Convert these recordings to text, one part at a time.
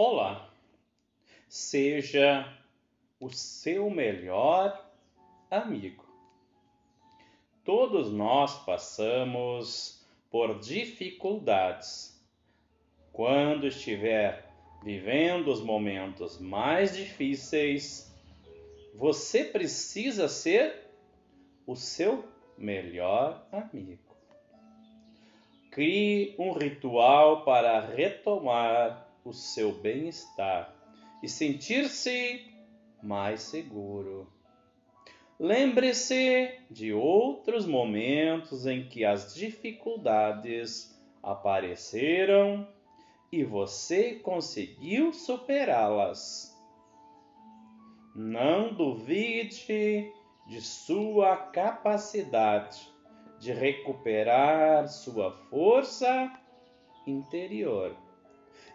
Olá, seja o seu melhor amigo. Todos nós passamos por dificuldades. Quando estiver vivendo os momentos mais difíceis, você precisa ser o seu melhor amigo. Crie um ritual para retomar o seu bem-estar e sentir-se mais seguro. Lembre-se de outros momentos em que as dificuldades apareceram e você conseguiu superá-las. Não duvide de sua capacidade de recuperar sua força interior.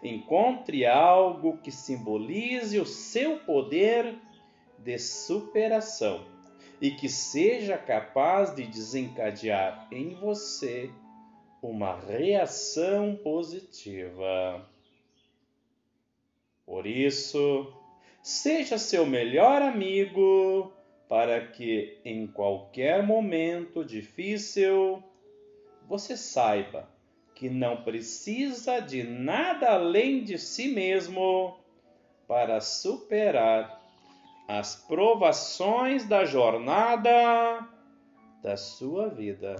Encontre algo que simbolize o seu poder de superação e que seja capaz de desencadear em você uma reação positiva. Por isso, seja seu melhor amigo para que em qualquer momento difícil você saiba que não precisa de nada além de si mesmo para superar as provações da jornada da sua vida.